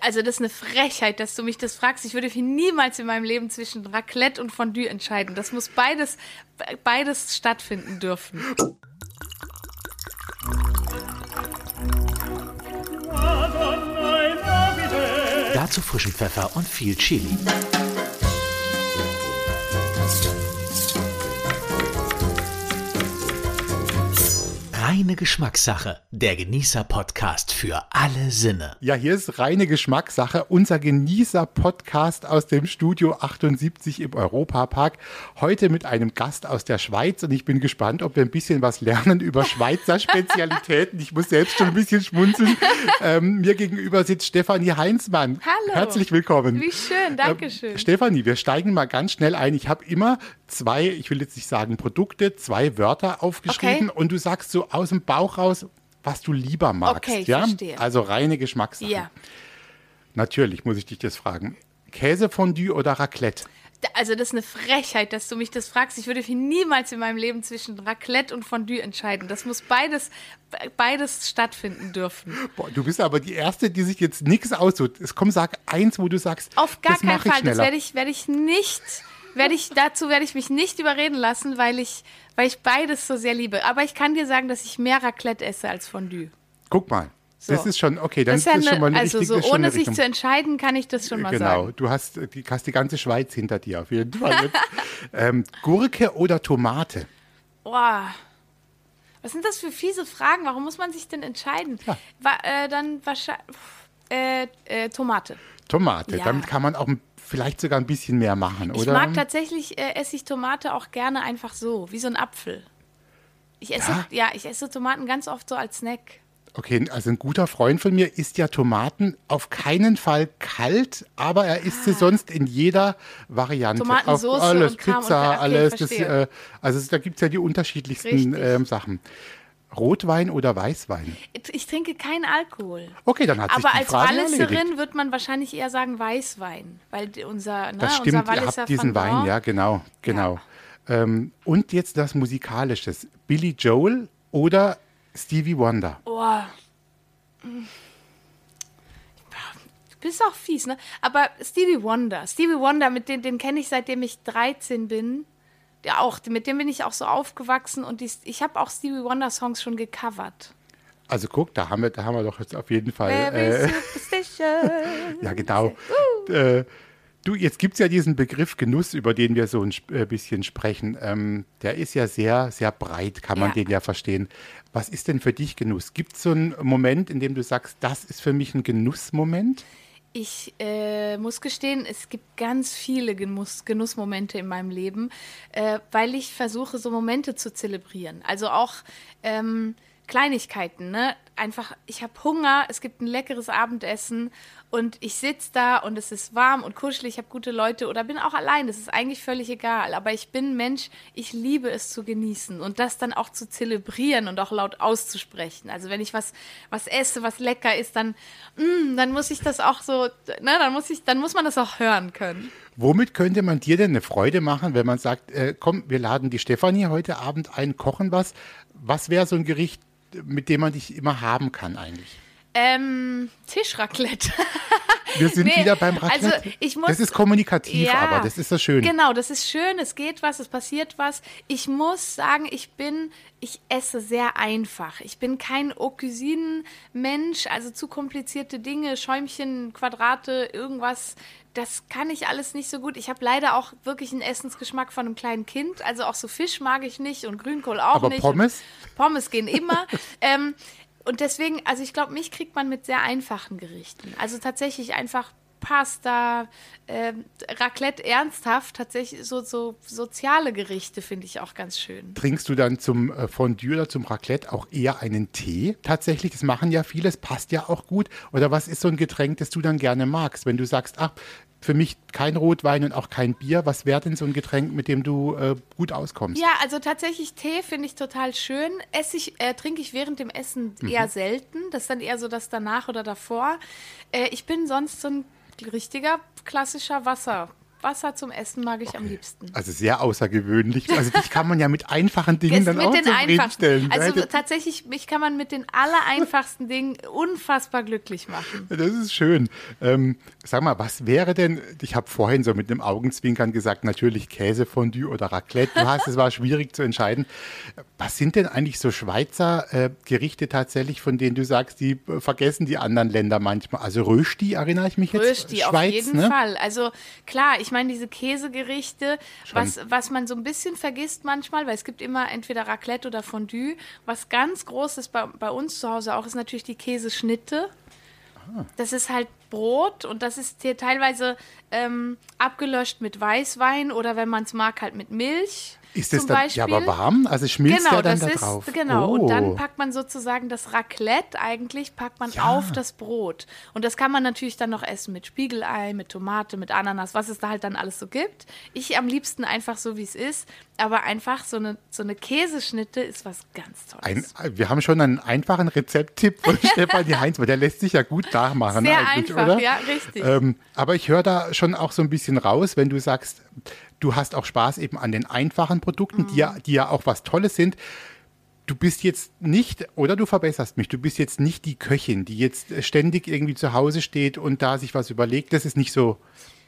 Also das ist eine Frechheit, dass du mich das fragst. Ich würde mich niemals in meinem Leben zwischen Raclette und Fondue entscheiden. Das muss beides, beides stattfinden dürfen. Dazu frischen Pfeffer und viel Chili. Reine Geschmackssache, der Genießer-Podcast für alle Sinne. Ja, hier ist reine Geschmackssache, unser Genießer-Podcast aus dem Studio 78 im Europapark. Heute mit einem Gast aus der Schweiz und ich bin gespannt, ob wir ein bisschen was lernen über Schweizer Spezialitäten. Ich muss selbst schon ein bisschen schmunzeln. Ähm, mir gegenüber sitzt Stefanie Heinzmann. Hallo. Herzlich willkommen. Wie schön, danke schön. Ähm, Stefanie, wir steigen mal ganz schnell ein. Ich habe immer zwei, ich will jetzt nicht sagen Produkte, zwei Wörter aufgeschrieben Okay. und du sagst so aus dem Bauch raus, was du lieber magst. Okay, ich ja? verstehe. Also reine Geschmackssache. Ja. Natürlich muss ich dich das fragen. Käsefondue oder Raclette? Also das ist eine Frechheit, dass du mich das fragst. Ich würde mich niemals in meinem Leben zwischen Raclette und Fondue entscheiden. Das muss beides, beides stattfinden dürfen. Boah, du bist aber die Erste, die sich jetzt nichts aussucht. Es komm, sag eins, wo du sagst, Auf gar das keinen Fall. Das schneller. werde ich, werde ich nicht. Werde ich, dazu werde ich mich nicht überreden lassen, weil ich, weil ich beides so sehr liebe. Aber ich kann dir sagen, dass ich mehr Raclette esse als Fondue. Guck mal. So. Das ist schon, okay, dann Das ist ja das schon eine, mal eine also richtige, so ohne eine sich zu entscheiden, kann ich das schon mal Genau, sagen. du hast die, hast die ganze Schweiz hinter dir auf jeden Fall. Ähm, Gurke oder Tomate? Boah. Was sind das für fiese Fragen? Warum muss man sich denn entscheiden? Ja. Wa äh, dann wahrscheinlich äh, äh, Tomate. Tomate. Ja. Damit kann man auch ein- vielleicht sogar ein bisschen mehr machen, Ich oder? mag tatsächlich, äh, esse ich Tomate auch gerne einfach so, wie so ein Apfel. Ich esse, Ja? ja, ich esse Tomaten ganz oft so als Snack. Okay, also ein guter Freund von mir isst ja Tomaten auf keinen Fall kalt, aber er isst sie sonst in jeder Variante. Ah. Tomatensauce auf alles, Kram und- Pizza, okay, alles. Das, äh, also da gibt es ja die unterschiedlichsten ähm, Sachen. Rotwein oder Weißwein? Ich trinke keinen Alkohol. Okay, dann hat sich Aber die als Frage erledigt. Walliserin wird man wahrscheinlich eher sagen Weißwein, weil die- unser, ne, Das unser stimmt, ihr Walliser habt diesen Wein, ja, genau, genau. Ähm, und jetzt das Musikalische. Billy Joel oder Stevie Wonder? Boah. Du bist auch fies, ne? Aber Stevie Wonder, Stevie Wonder, mit dem, den kenne ich seitdem ich 13 bin. Ja, auch, mit dem bin ich auch so aufgewachsen und die, ich habe auch Stevie Wonder Songs schon gecovert. Also guck, da haben wir, da haben wir doch jetzt auf jeden Fall. Äh, ja, genau. Äh, du, jetzt gibt es ja diesen Begriff Genuss, über den wir so ein äh, bisschen sprechen. Ähm, der ist ja sehr, sehr breit, kann man Ja. den ja verstehen. Was ist denn für dich Genuss? Gibt es so einen Moment, in dem du sagst, das ist für mich ein Genussmoment? Ich äh, muss gestehen, es gibt ganz viele Genuss, Genussmomente in meinem Leben, äh, weil ich versuche, so Momente zu zelebrieren. Also auch ähm, Kleinigkeiten, ne? Einfach, ich habe Hunger, es gibt ein leckeres Abendessen und ich sitze da und es ist warm und kuschelig, ich habe gute Leute oder bin auch allein, das ist eigentlich völlig egal. Aber ich bin Mensch, ich liebe es zu genießen und das dann auch zu zelebrieren und auch laut auszusprechen. Also wenn ich was, was esse, was lecker ist, dann, mm, dann muss ich das auch so, ne, dann muss ich, dann muss man das auch hören können. Womit könnte man dir denn eine Freude machen, wenn man sagt, äh, komm, wir laden die Stefanie heute Abend ein, kochen was? Was wäre so ein Gericht, mit dem man dich immer haben kann eigentlich? Ähm, Tischraclette. Wir sind Nee, wieder beim Raclette. also ich muss- das ist kommunikativ, Ja. aber das ist so schön. Genau, das ist schön, es geht was, es passiert was. Ich muss sagen, ich bin, ich esse sehr einfach. Ich bin kein Haute-Cuisine-Mensch, also zu komplizierte Dinge, Schäumchen, Quadrate, irgendwas. Das kann ich alles nicht so gut. Ich habe leider auch wirklich einen Essensgeschmack von einem kleinen Kind. Also auch so Fisch mag ich nicht und Grünkohl auch Aber nicht. Pommes? Und Pommes gehen immer. ähm, und deswegen, also ich glaube, mich kriegt man mit sehr einfachen Gerichten. Also tatsächlich einfach Pasta, ähm, Raclette ernsthaft, tatsächlich so, so soziale Gerichte finde ich auch ganz schön. Trinkst du dann zum äh, Fondue oder zum Raclette auch eher einen Tee? Tatsächlich, das machen ja viele, das passt ja auch gut. Oder was ist so ein Getränk, das du dann gerne magst? Wenn du sagst, ach, für mich kein Rotwein und auch kein Bier, was wäre denn so ein Getränk, mit dem du äh, gut auskommst? Ja, also tatsächlich Tee finde ich total schön. Esse ich, äh, trinke ich während dem Essen eher selten. Das ist dann eher so das danach oder davor. Äh, ich bin sonst so ein richtiger klassischer Wasser. Wasser zum Essen mag ich am liebsten. Also sehr außergewöhnlich. Also dich kann man ja mit einfachen Dingen dann mit auch den zufriedenstellen. Also Hätte- tatsächlich, mich kann man mit den allereinfachsten Dingen unfassbar glücklich machen. Das ist schön. Ähm, sag mal, was wäre denn, ich habe vorhin so mit einem Augenzwinkern gesagt, natürlich Käsefondue oder Raclette. Du hast, es war schwierig zu entscheiden. Was sind denn eigentlich so Schweizer äh, Gerichte tatsächlich, von denen du sagst, die äh, vergessen die anderen Länder manchmal? Also Rösti erinnere ich mich jetzt. Rösti, auf Schweiz, jeden ne? Fall. Also klar, ich meine, diese Käsegerichte, was, was man so ein bisschen vergisst manchmal, weil es gibt immer entweder Raclette oder Fondue. Was ganz groß ist bei, bei uns zu Hause auch, ist natürlich die Käseschnitte. Ah. Das ist halt Brot und das ist hier teilweise ähm, abgelöscht mit Weißwein oder wenn man es mag, halt mit Milch. Ist das dann ja aber warm? Also schmilzt Genau, der dann das da ist drauf? genau. Oh. Und dann packt man sozusagen das Raclette eigentlich packt man Ja. auf das Brot. Und das kann man natürlich dann noch essen mit Spiegelei, mit Tomate, mit Ananas, was es da halt dann alles so gibt. Ich am liebsten einfach so wie es ist, aber einfach so eine so eine Käseschnitte ist was ganz Tolles. Ein, wir haben schon einen einfachen Rezepttipp von Stefanie Heinz, weil der lässt sich ja gut nachmachen. Sehr einfach, oder? ja, richtig. Ähm, aber ich höre da schon auch so ein bisschen raus, wenn du sagst, du hast auch Spaß eben an den einfachen Produkten, die, Mhm. ja, die ja auch was Tolles sind. Du bist jetzt nicht, oder du verbesserst mich, du bist jetzt nicht die Köchin, die jetzt ständig irgendwie zu Hause steht und da sich was überlegt. Das ist nicht so,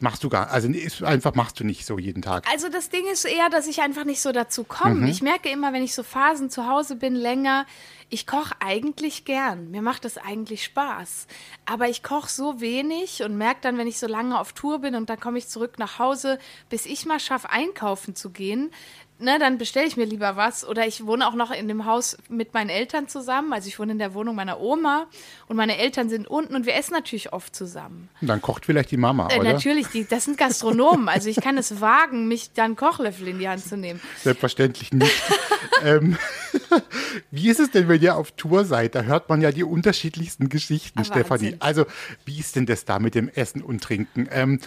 machst du gar, also ist einfach machst du nicht so jeden Tag. Also das Ding ist eher, dass ich einfach nicht so dazu komme. Mhm. Ich merke immer, wenn ich so Phasen zu Hause bin, länger, ich koche eigentlich gern. Mir macht das eigentlich Spaß. Aber ich koche so wenig und merke dann, wenn ich so lange auf Tour bin und dann komme ich zurück nach Hause, bis ich mal schaffe, einkaufen zu gehen, ne, dann bestelle ich mir lieber was. Oder ich wohne auch noch in dem Haus mit meinen Eltern zusammen. Also ich wohne in der Wohnung meiner Oma und meine Eltern sind unten und wir essen natürlich oft zusammen. Und dann kocht vielleicht die Mama, Äh, oder? natürlich, die, das sind Gastronomen. Also ich kann es wagen, mich dann Kochlöffel in die Hand zu nehmen. Selbstverständlich nicht. ähm, wie ist es denn, wenn ihr auf Tour seid? Da hört man ja die unterschiedlichsten Geschichten, Ah, Stefanie. Wahnsinn. Also, wie ist denn das da mit dem Essen und Trinken? Ähm,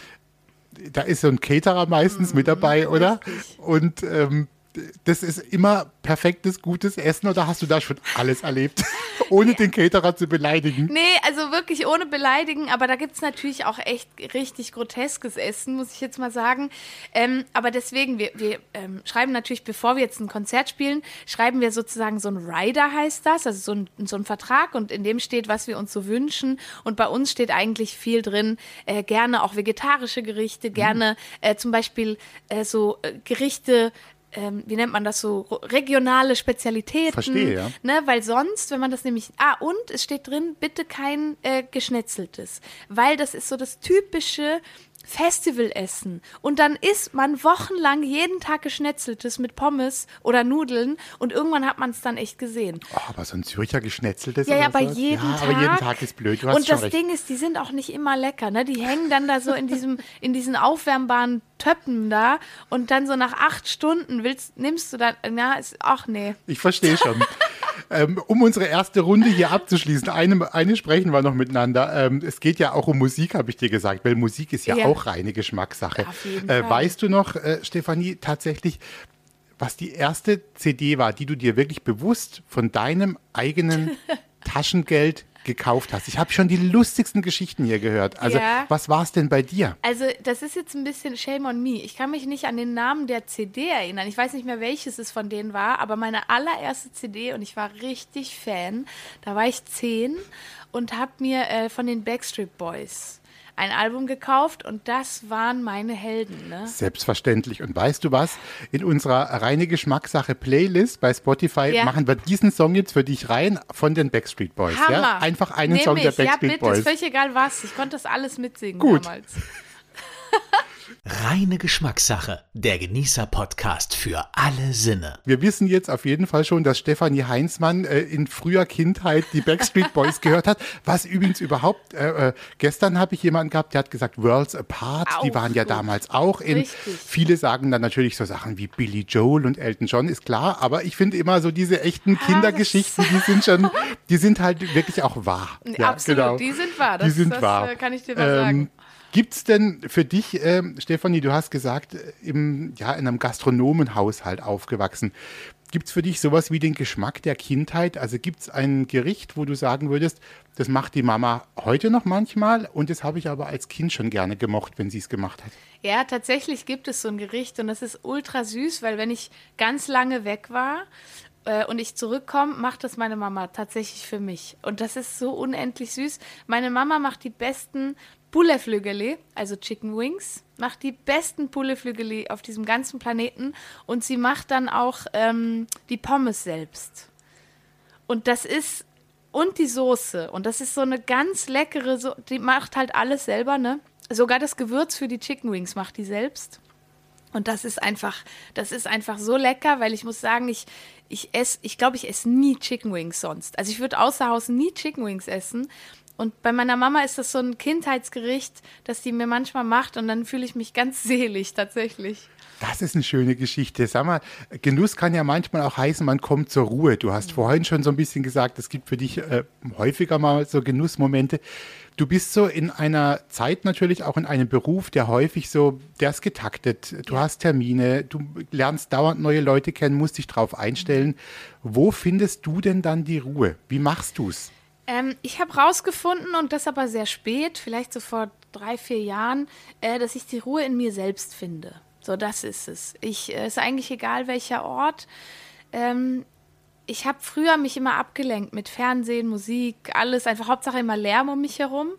da ist so ein Caterer meistens mit dabei, oder? Mhm, richtig. Und ähm, das ist immer perfektes, gutes Essen oder hast du da schon alles erlebt, ohne den Caterer zu beleidigen? Nee, also wirklich ohne beleidigen, aber da gibt es natürlich auch echt richtig groteskes Essen, muss ich jetzt mal sagen. Ähm, aber deswegen, wir, wir ähm, schreiben natürlich, bevor wir jetzt ein Konzert spielen, schreiben wir sozusagen so ein Rider heißt das, also so ein, so ein Vertrag und in dem steht, was wir uns so wünschen. Und bei uns steht eigentlich viel drin, äh, gerne auch vegetarische Gerichte, gerne äh, zum Beispiel äh, so äh, Gerichte, ähm, wie nennt man das so, regionale Spezialitäten. Verstehe, ja. Ne, weil sonst, wenn man das nämlich. Ah, und es steht drin, bitte kein äh, Geschnetzeltes. Weil das ist so das typische Festivalessen. Und dann isst man wochenlang jeden Tag Geschnetzeltes mit Pommes oder Nudeln und irgendwann hat man es dann echt gesehen. Oh, aber so ein Zürcher geschnetzeltes Ja, ja, bei sowas? jedem ja, Tag. aber jeden Tag ist blöd. Du und das recht. Ding ist, die sind auch nicht immer lecker. Ne? Die hängen dann da so in, diesem, in diesen aufwärmbaren Töppen da und dann so nach acht Stunden willst, nimmst du dann, na, ist, ach nee. Ich verstehe schon. ähm, um unsere erste Runde hier abzuschließen, eine, eine sprechen wir noch miteinander. Ähm, es geht ja auch um Musik, habe ich dir gesagt, weil Musik ist ja, Ja. auch reine Geschmackssache. Äh, weißt du noch, äh, Stefanie, tatsächlich, was die erste CD war, die du dir wirklich bewusst von deinem eigenen Taschengeld gekauft hast? Ich habe schon die lustigsten Geschichten hier gehört. Also, Ja. was war es denn bei dir? Also, das ist jetzt ein bisschen Shame on me. Ich kann mich nicht an den Namen der CD erinnern. Ich weiß nicht mehr, welches es von denen war, aber meine allererste CD, und ich war richtig Fan, da war ich zehn und habe mir äh, von den Backstreet Boys ein Album gekauft und das waren meine Helden. Ne? Selbstverständlich. Und weißt du was? In unserer reine Geschmackssache Playlist bei Spotify Ja. machen wir diesen Song jetzt für dich rein von den Backstreet Boys. Hammer. Ja? Einfach einen Nehm Song der ich. Ja, Backstreet bitte, Boys. ist völlig egal was. Ich konnte das alles mitsingen Gut. damals. Reine Geschmackssache. Der Genießer-Podcast für alle Sinne. Wir wissen jetzt auf jeden Fall schon, dass Stefanie Heinzmann äh, in früher Kindheit die Backstreet Boys gehört hat. Was übrigens überhaupt, äh, äh, gestern habe ich jemanden gehabt, der hat gesagt, Worlds Apart, die Auch waren ja gut. damals auch in. Richtig. Viele sagen dann natürlich so Sachen wie Billy Joel und Elton John, ist klar, aber ich finde immer so diese echten Kindergeschichten, die sind schon, die sind halt wirklich auch wahr. Ja, Absolut, genau. die sind wahr. Die Das, sind das wahr. äh, kann ich dir mal sagen. Gibt es denn für dich, ähm, Stefanie, du hast gesagt, äh, im, ja, in einem Gastronomenhaushalt aufgewachsen. Gibt es für dich sowas wie den Geschmack der Kindheit? Also gibt es ein Gericht, wo du sagen würdest, das macht die Mama heute noch manchmal und das habe ich aber als Kind schon gerne gemocht, wenn sie es gemacht hat? Ja, tatsächlich gibt es so ein Gericht und das ist ultra süß, weil wenn ich ganz lange weg war äh, und ich zurückkomme, macht das meine Mama tatsächlich für mich. Und das ist so unendlich süß. Meine Mama macht die besten Pouletflügeli, also Chicken Wings, macht die besten Pouletflügeli auf diesem ganzen Planeten und sie macht dann auch ähm, die Pommes selbst. Und das ist und die Soße und das ist so eine ganz leckere, so die macht halt alles selber, ne? Sogar das Gewürz für die Chicken Wings macht die selbst. Und das ist einfach, das ist einfach so lecker, weil ich muss sagen, ich, ich esse, ich glaube, ich esse nie Chicken Wings sonst. Also ich würde außer Haus nie Chicken Wings essen. Und bei meiner Mama ist das so ein Kindheitsgericht, das die mir manchmal macht und dann fühle ich mich ganz selig tatsächlich. Das ist eine schöne Geschichte. Sag mal, Genuss kann ja manchmal auch heißen, man kommt zur Ruhe. Du hast vorhin schon so ein bisschen gesagt, es gibt für dich äh, häufiger mal so Genussmomente. Du bist so in einer Zeit natürlich auch in einem Beruf, der häufig so, der ist getaktet. Du hast Termine, du lernst dauernd neue Leute kennen, musst dich drauf einstellen. Wo findest du denn dann die Ruhe? Wie machst du es? Ähm, ich habe rausgefunden, und das aber sehr spät, vielleicht so vor drei, vier Jahren, äh, dass ich die Ruhe in mir selbst finde. So, das ist es. Ich, äh, ist eigentlich egal, welcher Ort. Ähm, ich habe früher mich immer abgelenkt mit Fernsehen, Musik, alles, einfach Hauptsache immer Lärm um mich herum,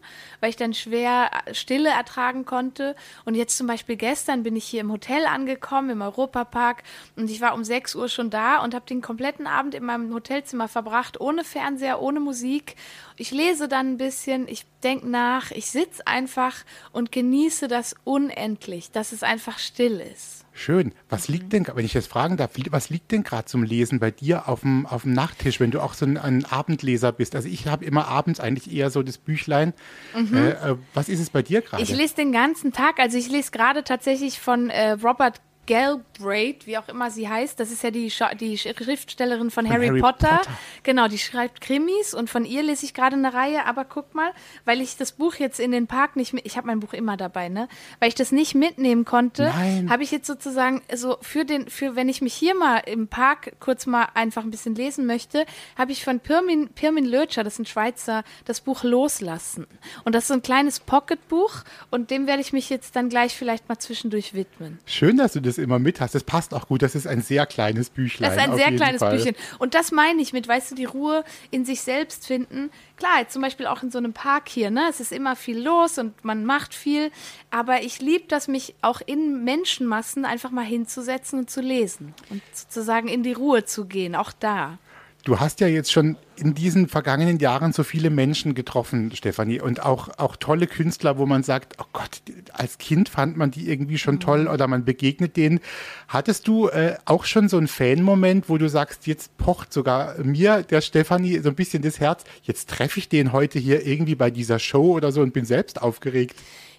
weil ich dann schwer äh, Stille ertragen konnte. Und jetzt zum Beispiel gestern bin ich hier im Hotel angekommen, im Europapark, und ich war um 6 Uhr schon da und habe den kompletten Abend in meinem Hotelzimmer verbracht, ohne Fernseher, ohne Musik. Ich lese dann ein bisschen, ich denke nach, ich sitze einfach und genieße das unendlich, dass es einfach still ist. Schön. Was liegt denn, wenn ich jetzt fragen darf, was liegt denn gerade zum Lesen bei dir auf dem, auf dem Nachttisch, wenn du auch so ein, ein Abendleser bist? Also ich habe immer abends eigentlich eher so das Büchlein. Mhm. Äh, äh, was ist es bei dir gerade? Ich lese den ganzen Tag. Also ich lese gerade tatsächlich von äh, Robert Galbraith, wie auch immer sie heißt, das ist ja die, Scha die Schriftstellerin von, von Harry, Harry Potter. Potter. Genau, die schreibt Krimis und von ihr lese ich gerade eine Reihe. Aber guck mal, weil ich das Buch jetzt in den Park nicht mit, ich habe mein Buch immer dabei, ne? Weil ich das nicht mitnehmen konnte, habe ich jetzt sozusagen so für den, für wenn ich mich hier mal im Park kurz mal einfach ein bisschen lesen möchte, habe ich von Pirmin, Pirmin Lötscher, das ist ein Schweizer, das Buch Loslassen. Und das ist so ein kleines Pocketbuch und dem werde ich mich jetzt dann gleich vielleicht mal zwischendurch widmen. Schön, dass du das das immer mit hast. Das passt auch gut. Das ist ein sehr kleines Büchlein. Das ist ein sehr kleines Fall. Büchchen. Und das meine ich mit, weißt du, die Ruhe in sich selbst finden. Klar, jetzt zum Beispiel auch in so einem Park hier, ne? Es ist immer viel los und man macht viel. Aber ich liebe das, mich auch in Menschenmassen einfach mal hinzusetzen und zu lesen. Und sozusagen in die Ruhe zu gehen, auch da. Du hast ja jetzt schon in diesen vergangenen Jahren so viele Menschen getroffen, Stefanie, und auch, auch tolle Künstler, wo man sagt, oh Gott, als Kind fand man die irgendwie schon toll mhm. oder man begegnet denen. Hattest du äh, auch schon so einen Fan-Moment, wo du sagst, jetzt pocht sogar mir, der Stefanie, so ein bisschen das Herz, jetzt treffe ich den heute hier irgendwie bei dieser Show oder so und bin selbst aufgeregt?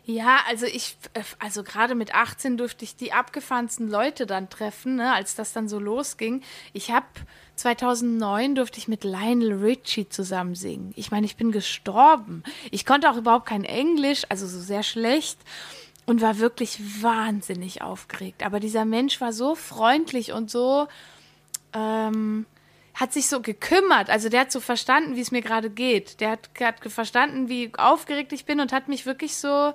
Ja, also ich, äh, also gerade mit 18 durfte ich die abgefahrensten Leute dann treffen, ne, als das dann so losging. Ich habe 2009 durfte ich mit Lionel Richie zusammen singen. Ich meine, ich bin gestorben. Ich konnte auch überhaupt kein Englisch, also so sehr schlecht und war wirklich wahnsinnig aufgeregt. Aber dieser Mensch war so freundlich und so ähm, hat sich so gekümmert. Also der hat so verstanden, wie es mir gerade geht. Der hat, hat verstanden, wie aufgeregt ich bin und hat mich wirklich so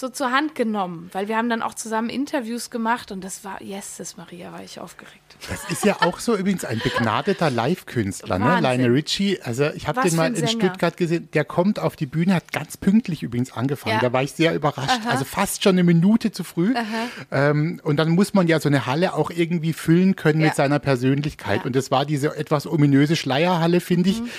so zur Hand genommen, weil wir haben dann auch zusammen Interviews gemach und das war, yes, Maria, war ich aufgeregt. Das ist ja auch so übrigens ein begnadeter Live-Künstler, ne? Lionel Richie. Also ich habe den mal in Stuttgart gesehen. Der kommt auf die Bühne, hat ganz pünktlich übrigens angefangen. Ja. Da war ich sehr überrascht. Aha. Also fast schon eine Minute zu früh. Ähm, und dann muss man ja so eine Halle auch irgendwie füllen können ja. mit seiner Persönlichkeit. Ja. Und das war diese etwas ominöse Schleierhalle, finde ich. Mhm.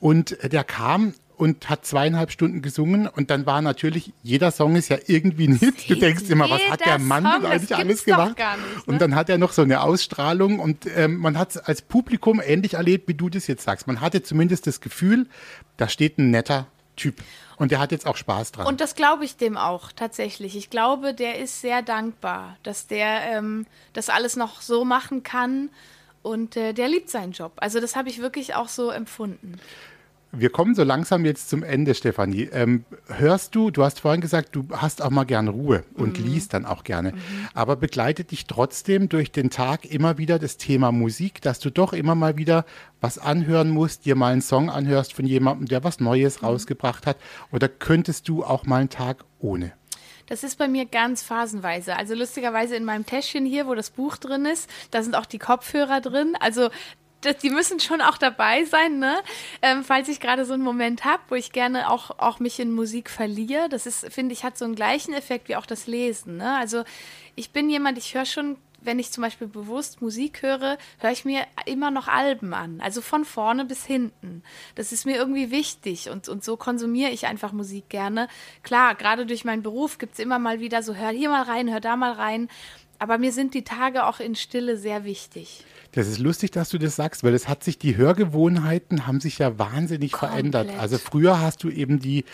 Und der kam und hat zweieinhalb Stunden gesungen und dann war natürlich, jeder Song ist ja irgendwie ein Hit. Du denkst immer, was hat der Mann Song, eigentlich alles gemacht? Nicht, ne? Und dann hat er noch so eine Ausstrahlung und ähm, man hat es als Publikum ähnlich erlebt, wie du das jetzt sagst. Man hatte zumindest das Gefühl, da steht ein netter Typ. Und der hat jetzt auch Spaß dran. Und das glaube ich dem auch tatsächlich. Ich glaube, der ist sehr dankbar, dass der ähm, das alles noch so machen kann. Und äh, der liebt seinen Job. Also das habe ich wirklich auch so empfunden. Wir kommen so langsam jetzt zum Ende, Stefanie. Ähm, hörst du, du hast vorhin gesagt, du hast auch mal gern Ruhe und mhm. liest dann auch gerne. Mhm. Aber begleitet dich trotzdem durch den Tag immer wieder das Thema Musik, dass du doch immer mal wieder was anhören musst, dir mal einen Song anhörst von jemandem, der was Neues mhm. rausgebracht hat? Oder könntest du auch mal einen Tag ohne? Das ist bei mir ganz phasenweise. Also lustigerweise in meinem Täschchen hier, wo das Buch drin ist, da sind auch die Kopfhörer drin. Also die müssen schon auch dabei sein, ne? Ähm, falls ich gerade so einen Moment habe, wo ich gerne auch, auch mich in Musik verliere. Das ist, finde ich, hat so einen gleichen Effekt wie auch das Lesen. Ne? Also ich bin jemand, ich höre schon wenn ich zum Beispiel bewusst Musik höre, höre ich mir immer noch Alben an. Also von vorne bis hinten. Das ist mir irgendwie wichtig und, und so konsumiere ich einfach Musik gerne. Klar, gerade durch meinen Beruf gibt es immer mal wieder so, hör hier mal rein, hör da mal rein. Aber mir sind die Tage auch in Stille sehr wichtig. Das ist lustig, dass du das sagst, weil es hat sich, die Hörgewohnheiten haben sich ja wahnsinnig Komplett. verändert. Also früher hast du eben die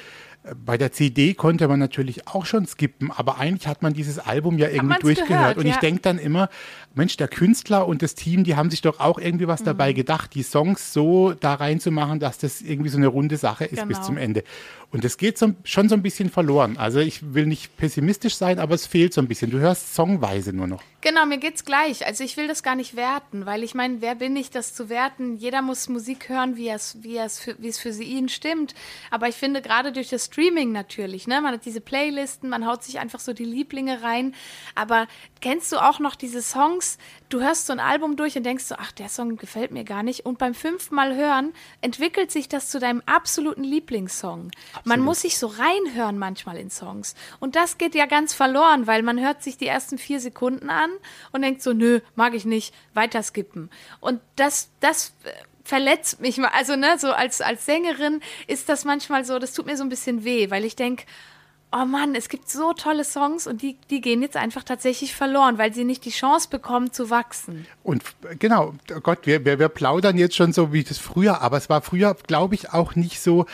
bei der CD konnte man natürlich auch schon skippen, aber eigentlich hat man dieses Album ja irgendwie durchgehört. Gehört, und ich denke dann immer, Mensch, der Künstler und das Team, die haben sich doch auch irgendwie was mhm. dabei gedacht, die Songs so da reinzumachen, dass das irgendwie so eine runde Sache ist genau. bis zum Ende. Und das geht so, schon so ein bisschen verloren. Also ich will nicht pessimistisch sein, aber es fehlt so ein bisschen. Du hörst songweise nur noch. Genau, mir geht's gleich. Also ich will das gar nicht werten, weil ich meine, wer bin ich, das zu werten? Jeder muss Musik hören, wie es, wie es, für, wie es für sie ihn stimmt. Aber ich finde gerade durch das Streaming natürlich, ne, man hat diese Playlisten, man haut sich einfach so die Lieblinge rein. Aber kennst du auch noch diese Songs? Du hörst so ein Album durch und denkst so, ach, der Song gefällt mir gar nicht. Und beim fünften Mal hören entwickelt sich das zu deinem absoluten Lieblingssong. Absolut. Man muss sich so reinhören manchmal in Songs. Und das geht ja ganz verloren, weil man hört sich die ersten vier Sekunden an und denkt so, nö, mag ich nicht, weiter skippen. Und das, das äh, verletzt mich mal. Also, ne, so als, als Sängerin ist das manchmal so, das tut mir so ein bisschen weh, weil ich denke, oh Mann, es gibt so tolle Songs und die, die gehen jetzt einfach tatsächlich verloren, weil sie nicht die Chance bekommen zu wachsen. Und genau, oh Gott, wir, wir, wir plaudern jetzt schon so wie das früher, aber es war früher, glaube ich, auch nicht so,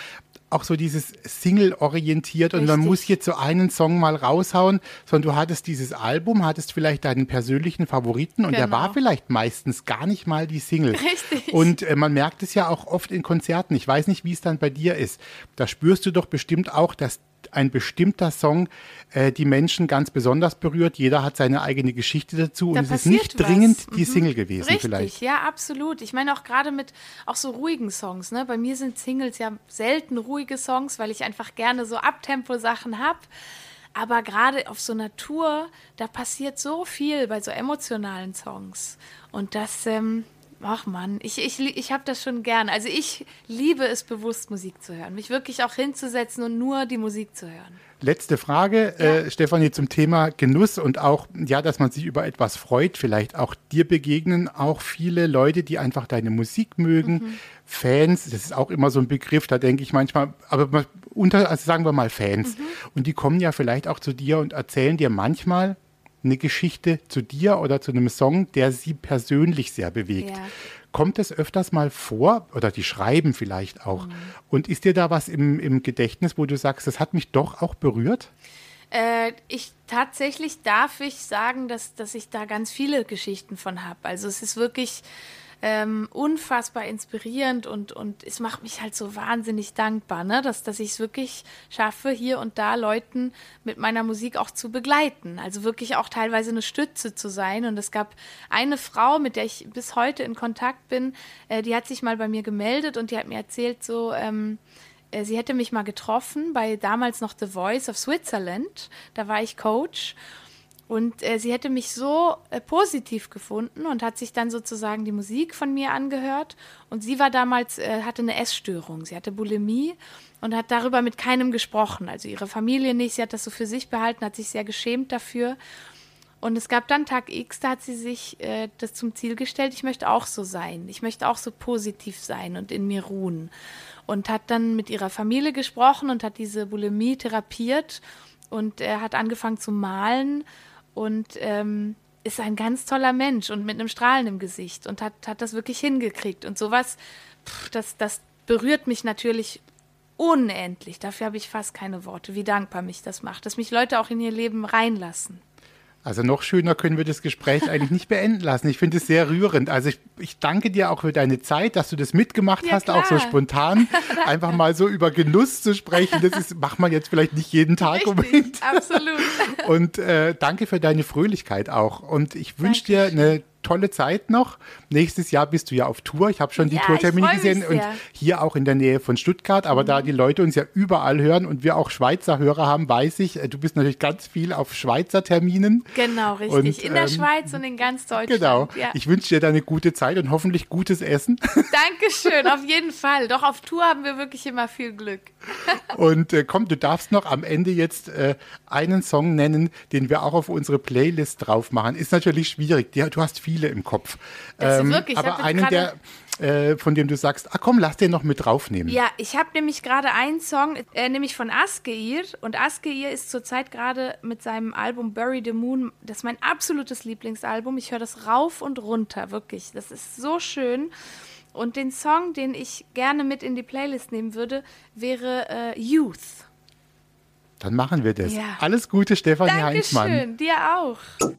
auch so dieses Single-orientiert und man muss jetzt so einen Song mal raushauen, sondern du hattest dieses Album, hattest vielleicht deinen persönlichen Favoriten und genau. der war vielleicht meistens gar nicht mal die Single. Richtig. Und äh, man merkt es ja auch oft in Konzerten. Ich weiß nicht, wie es dann bei dir ist. Da spürst du doch bestimmt auch, dass ein bestimmter Song äh, die Menschen ganz besonders berührt. Jeder hat seine eigene Geschichte dazu da und es ist nicht was. dringend die mhm. Single gewesen Richtig, vielleicht. ja, absolut. Ich meine auch gerade mit auch so ruhigen Songs. Ne? Bei mir sind Singles ja selten ruhige Songs, weil ich einfach gerne so Abtempo-Sachen habe. Aber gerade auf so einer Tour, da passiert so viel bei so emotionalen Songs. Und das, ähm, Ach man, ich, ich, ich habe das schon gern. Also ich liebe es bewusst, Musik zu hören. Mich wirklich auch hinzusetzen und nur die Musik zu hören. Letzte Frage, ja. äh, Stefanie, zum Thema Genuss und auch, ja, dass man sich über etwas freut. Vielleicht auch dir begegnen auch viele Leute, die einfach deine Musik mögen. Mhm. Fans, das ist auch immer so ein Begriff, da denke ich manchmal, aber unter, also sagen wir mal Fans. Mhm. Und die kommen ja vielleicht auch zu dir und erzählen dir manchmal, eine Geschichte zu dir oder zu einem Song, der sie persönlich sehr bewegt. Ja. Kommt es öfters mal vor oder die schreiben vielleicht auch? Mhm. Und ist dir da was im, im Gedächtnis, wo du sagst, das hat mich doch auch berührt? Äh, ich tatsächlich darf ich sagen, dass, dass ich da ganz viele Geschichten von habe. Also es ist wirklich ähm, unfassbar inspirierend und, und es macht mich halt so wahnsinnig dankbar, ne? dass, dass ich es wirklich schaffe, hier und da Leuten mit meiner Musik auch zu begleiten. Also wirklich auch teilweise eine Stütze zu sein. Und es gab eine Frau, mit der ich bis heute in Kontakt bin, äh, die hat sich mal bei mir gemeldet und die hat mir erzählt, so, ähm, äh, sie hätte mich mal getroffen bei damals noch The Voice of Switzerland. Da war ich Coach. Und äh, sie hätte mich so äh, positiv gefunden und hat sich dann sozusagen die Musik von mir angehört. Und sie war damals, äh, hatte eine Essstörung. Sie hatte Bulimie und hat darüber mit keinem gesprochen. Also ihre Familie nicht. Sie hat das so für sich behalten, hat sich sehr geschämt dafür. Und es gab dann Tag X, da hat sie sich äh, das zum Ziel gestellt, ich möchte auch so sein. Ich möchte auch so positiv sein und in mir ruhen. Und hat dann mit ihrer Familie gesprochen und hat diese Bulimie therapiert und er hat angefangen zu malen und ähm, ist ein ganz toller Mensch und mit einem Strahlen im Gesicht und hat, hat das wirklich hingekriegt. Und sowas, pff, das, das berührt mich natürlich unendlich. Dafür habe ich fast keine Worte, wie dankbar mich das macht, dass mich Leute auch in ihr Leben reinlassen. Also noch schöner können wir das Gespräch eigentlich nicht beenden lassen. Ich finde es sehr rührend. Also ich, ich, danke dir auch für deine Zeit, dass du das mitgemacht ja, hast, klar. auch so spontan. Einfach mal so über Genuss zu sprechen, das ist, macht man jetzt vielleicht nicht jeden Tag Richtig, unbedingt. Absolut. Und äh, danke für deine Fröhlichkeit auch. Und ich wünsche dir eine tolle Zeit noch. Nächstes Jahr bist du ja auf Tour. Ich habe schon die ja, Tourtermine gesehen und hier auch in der Nähe von Stuttgart. Aber mhm. da die Leute uns ja überall hören und wir auch Schweizer Hörer haben, weiß ich, äh, du bist natürlich ganz viel auf Schweizer Terminen. Genau, richtig. Und, in der ähm, Schweiz und in ganz Deutschland. Genau. Ja. Ich wünsche dir da eine gute Zeit und hoffentlich gutes Essen. Dankeschön, auf jeden Fall. Doch auf Tour haben wir wirklich immer viel Glück. und äh, komm, du darfst noch am Ende jetzt äh, einen Song nennen, den wir auch auf unsere Playlist drauf machen. Ist natürlich schwierig. Du hast viel viele im Kopf. Das ähm, wirklich, aber einen, der, äh, von dem du sagst, ach komm, lass den noch mit draufnehmen. Ja, ich habe nämlich gerade einen Song, äh, nämlich von Askeir. Und Askeir ist zurzeit gerade mit seinem Album Bury the Moon, das ist mein absolutes Lieblingsalbum. Ich höre das rauf und runter, wirklich. Das ist so schön. Und den Song, den ich gerne mit in die Playlist nehmen würde, wäre äh, Youth. Dann machen wir das. Ja. Alles Gute, Stefanie Dankeschön, Heinzmann. Dankeschön, dir auch.